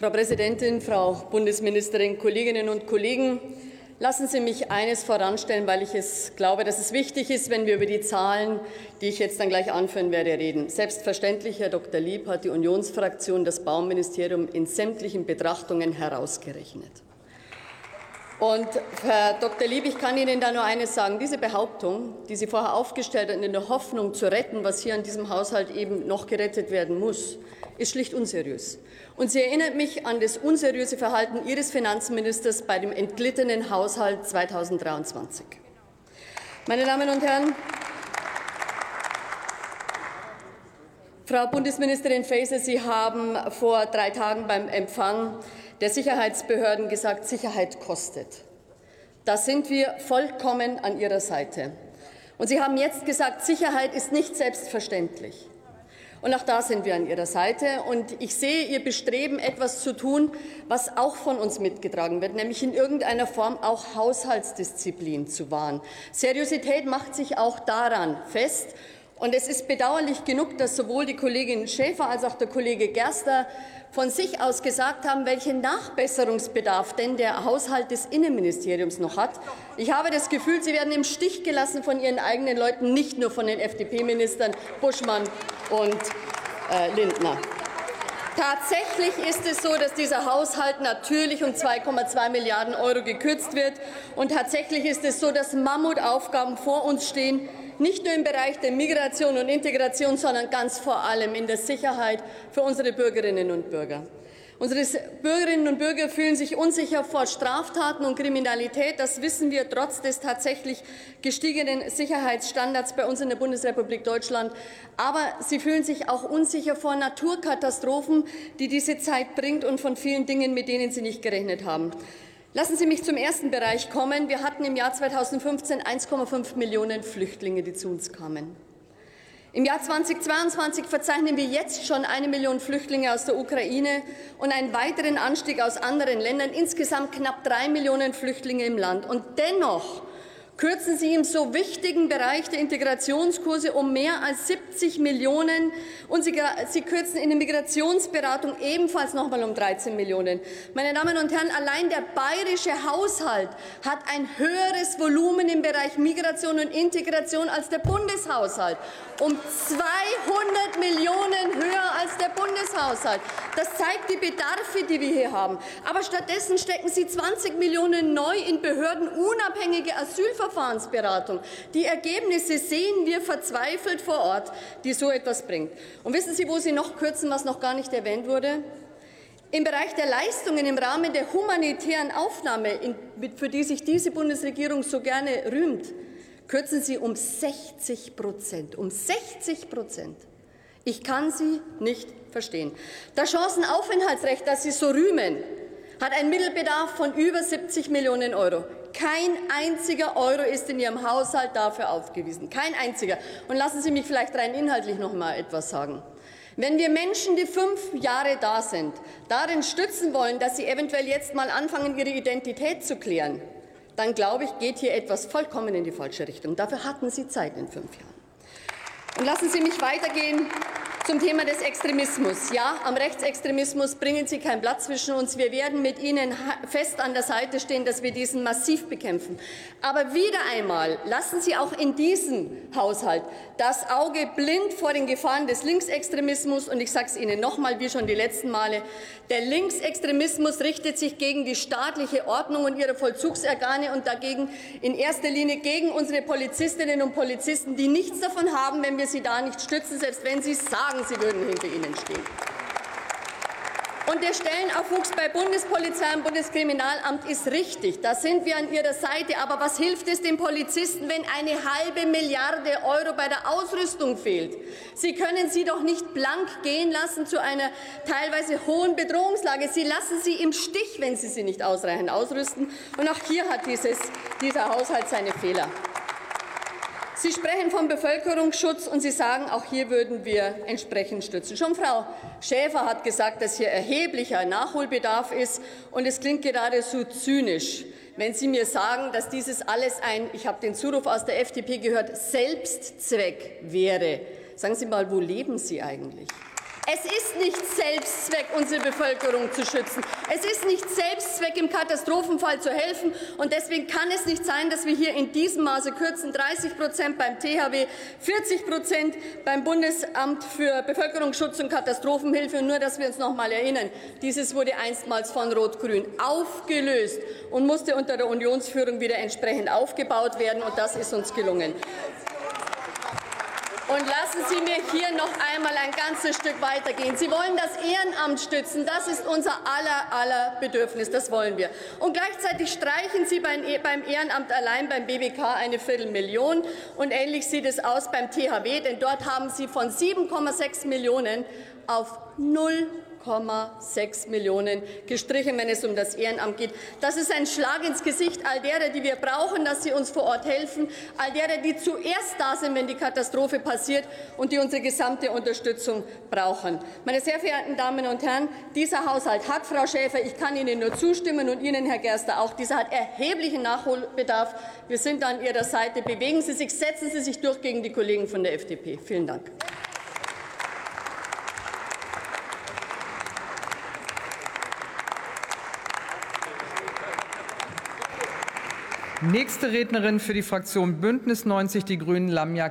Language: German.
Frau Präsidentin, Frau Bundesministerin, Kolleginnen und Kollegen! Lassen Sie mich eines voranstellen, weil ich es glaube, dass es wichtig ist, wenn wir über die Zahlen, die ich jetzt dann gleich anführen werde, reden. Selbstverständlich, Herr Dr. Lieb, hat die Unionsfraktion das Bauministerium in sämtlichen Betrachtungen herausgerechnet. Und Herr Dr. Lieb, ich kann Ihnen da nur eines sagen. Diese Behauptung, die Sie vorher aufgestellt haben, in der Hoffnung zu retten, was hier an diesem Haushalt eben noch gerettet werden muss, ist schlicht unseriös. Und sie erinnert mich an das unseriöse Verhalten Ihres Finanzministers bei dem entglittenen Haushalt 2023. Meine Damen und Herren, Frau Bundesministerin Faeser, Sie haben vor drei Tagen beim Empfang der Sicherheitsbehörden gesagt, Sicherheit kostet. Da sind wir vollkommen an Ihrer Seite. Und Sie haben jetzt gesagt, Sicherheit ist nicht selbstverständlich. Und auch da sind wir an Ihrer Seite. Und ich sehe Ihr Bestreben, etwas zu tun, was auch von uns mitgetragen wird, nämlich in irgendeiner Form auch Haushaltsdisziplin zu wahren. Seriosität macht sich auch daran fest. Und es ist bedauerlich genug, dass sowohl die Kollegin Schäfer als auch der Kollege Gerster von sich aus gesagt haben, welchen Nachbesserungsbedarf denn der Haushalt des Innenministeriums noch hat. Ich habe das Gefühl, Sie werden im Stich gelassen von Ihren eigenen Leuten, nicht nur von den FDP-Ministern Buschmann und äh, Lindner. Tatsächlich ist es so, dass dieser Haushalt natürlich um 2,2 Milliarden Euro gekürzt wird. Und tatsächlich ist es so, dass Mammutaufgaben vor uns stehen, nicht nur im Bereich der Migration und Integration, sondern ganz vor allem in der Sicherheit für unsere Bürgerinnen und Bürger. Unsere Bürgerinnen und Bürger fühlen sich unsicher vor Straftaten und Kriminalität. Das wissen wir trotz des tatsächlich gestiegenen Sicherheitsstandards bei uns in der Bundesrepublik Deutschland. Aber sie fühlen sich auch unsicher vor Naturkatastrophen, die diese Zeit bringt und von vielen Dingen, mit denen sie nicht gerechnet haben. Lassen Sie mich zum ersten Bereich kommen. Wir hatten im Jahr 2015 1,5 Millionen Flüchtlinge, die zu uns kamen. Im Jahr 2022 verzeichnen wir jetzt schon eine Million Flüchtlinge aus der Ukraine und einen weiteren Anstieg aus anderen Ländern, insgesamt knapp drei Millionen Flüchtlinge im Land. Und dennoch kürzen Sie im so wichtigen Bereich der Integrationskurse um mehr als 70 Millionen und Sie, Sie kürzen in der Migrationsberatung ebenfalls noch mal um 13 Millionen. Meine Damen und Herren, allein der bayerische Haushalt hat ein höheres Volumen im Bereich Migration und Integration als der Bundeshaushalt. Um 200 Millionen höher als der Bundeshaushalt. Das zeigt die Bedarfe, die wir hier haben. Aber stattdessen stecken Sie 20 Millionen neu in behördenunabhängige Asylverfahren Verfahrensberatung. Die Ergebnisse sehen wir verzweifelt vor Ort, die so etwas bringt. Und wissen Sie, wo Sie noch kürzen, was noch gar nicht erwähnt wurde? Im Bereich der Leistungen im Rahmen der humanitären Aufnahme, für die sich diese Bundesregierung so gerne rühmt, kürzen Sie um 60 Prozent. Um 60 Prozent. Ich kann Sie nicht verstehen. Das Chancenaufenthaltsrecht, das Sie so rühmen, hat einen Mittelbedarf von über 70 Millionen Euro. Kein einziger Euro ist in Ihrem Haushalt dafür aufgewiesen. Kein einziger. Und lassen Sie mich vielleicht rein inhaltlich noch mal etwas sagen. Wenn wir Menschen, die fünf Jahre da sind, darin stützen wollen, dass sie eventuell jetzt mal anfangen, ihre Identität zu klären, dann glaube ich, geht hier etwas vollkommen in die falsche Richtung. Dafür hatten Sie Zeit in fünf Jahren. Und lassen Sie mich weitergehen zum Thema des Extremismus. Ja, am Rechtsextremismus bringen Sie kein Blatt zwischen uns. Wir werden mit Ihnen fest an der Seite stehen, dass wir diesen massiv bekämpfen. Aber wieder einmal lassen Sie auch in diesem Haushalt das Auge blind vor den Gefahren des Linksextremismus. Und ich sage es Ihnen noch mal, wie schon die letzten Male, der Linksextremismus richtet sich gegen die staatliche Ordnung und ihre Vollzugsorgane und dagegen in erster Linie gegen unsere Polizistinnen und Polizisten, die nichts davon haben, wenn wir sie da nicht stützen, selbst wenn sie sagen, sagen, sie würden hinter ihnen stehen. Und der Stellenaufwuchs bei Bundespolizei und Bundeskriminalamt ist richtig. Da sind wir an Ihrer Seite. Aber was hilft es den Polizisten, wenn eine halbe Milliarde Euro bei der Ausrüstung fehlt? Sie können sie doch nicht blank gehen lassen zu einer teilweise hohen Bedrohungslage. Sie lassen sie im Stich, wenn Sie sie nicht ausreichend ausrüsten. Und auch hier hat dieses, dieser Haushalt seine Fehler. Sie sprechen vom Bevölkerungsschutz und Sie sagen, auch hier würden wir entsprechend stützen. Schon Frau Schäfer hat gesagt, dass hier erheblicher Nachholbedarf ist. Und es klingt gerade so zynisch, wenn Sie mir sagen, dass dieses alles ein, ich habe den Zuruf aus der FDP gehört, Selbstzweck wäre. Sagen Sie mal, wo leben Sie eigentlich? Es ist nicht Selbstzweck, unsere Bevölkerung zu schützen. Es ist nicht Selbstzweck, im Katastrophenfall zu helfen. Und deswegen kann es nicht sein, dass wir hier in diesem Maße kürzen. 30 Prozent beim THW, 40 Prozent beim Bundesamt für Bevölkerungsschutz und Katastrophenhilfe. Nur, dass wir uns noch mal erinnern, dieses wurde einstmals von Rot-Grün aufgelöst und musste unter der Unionsführung wieder entsprechend aufgebaut werden. Und das ist uns gelungen. Und lassen Sie mir hier noch einmal ein ganzes Stück weitergehen. Sie wollen das Ehrenamt stützen. Das ist unser aller, aller Bedürfnis. Das wollen wir. Und gleichzeitig streichen Sie beim Ehrenamt allein beim BBK eine Viertelmillion. Und ähnlich sieht es aus beim THW, denn dort haben Sie von 7,6 Millionen auf 0 1,6 Millionen gestrichen, wenn es um das Ehrenamt geht. Das ist ein Schlag ins Gesicht all derer, die wir brauchen, dass sie uns vor Ort helfen, all derer, die zuerst da sind, wenn die Katastrophe passiert und die unsere gesamte Unterstützung brauchen. Meine sehr verehrten Damen und Herren, dieser Haushalt hat, Frau Schäfer, ich kann Ihnen nur zustimmen und Ihnen, Herr Gerster, auch, dieser hat erheblichen Nachholbedarf. Wir sind an Ihrer Seite. Bewegen Sie sich, setzen Sie sich durch gegen die Kollegen von der FDP. Vielen Dank. Nächste Rednerin für die Fraktion Bündnis 90 Die Grünen, Lamia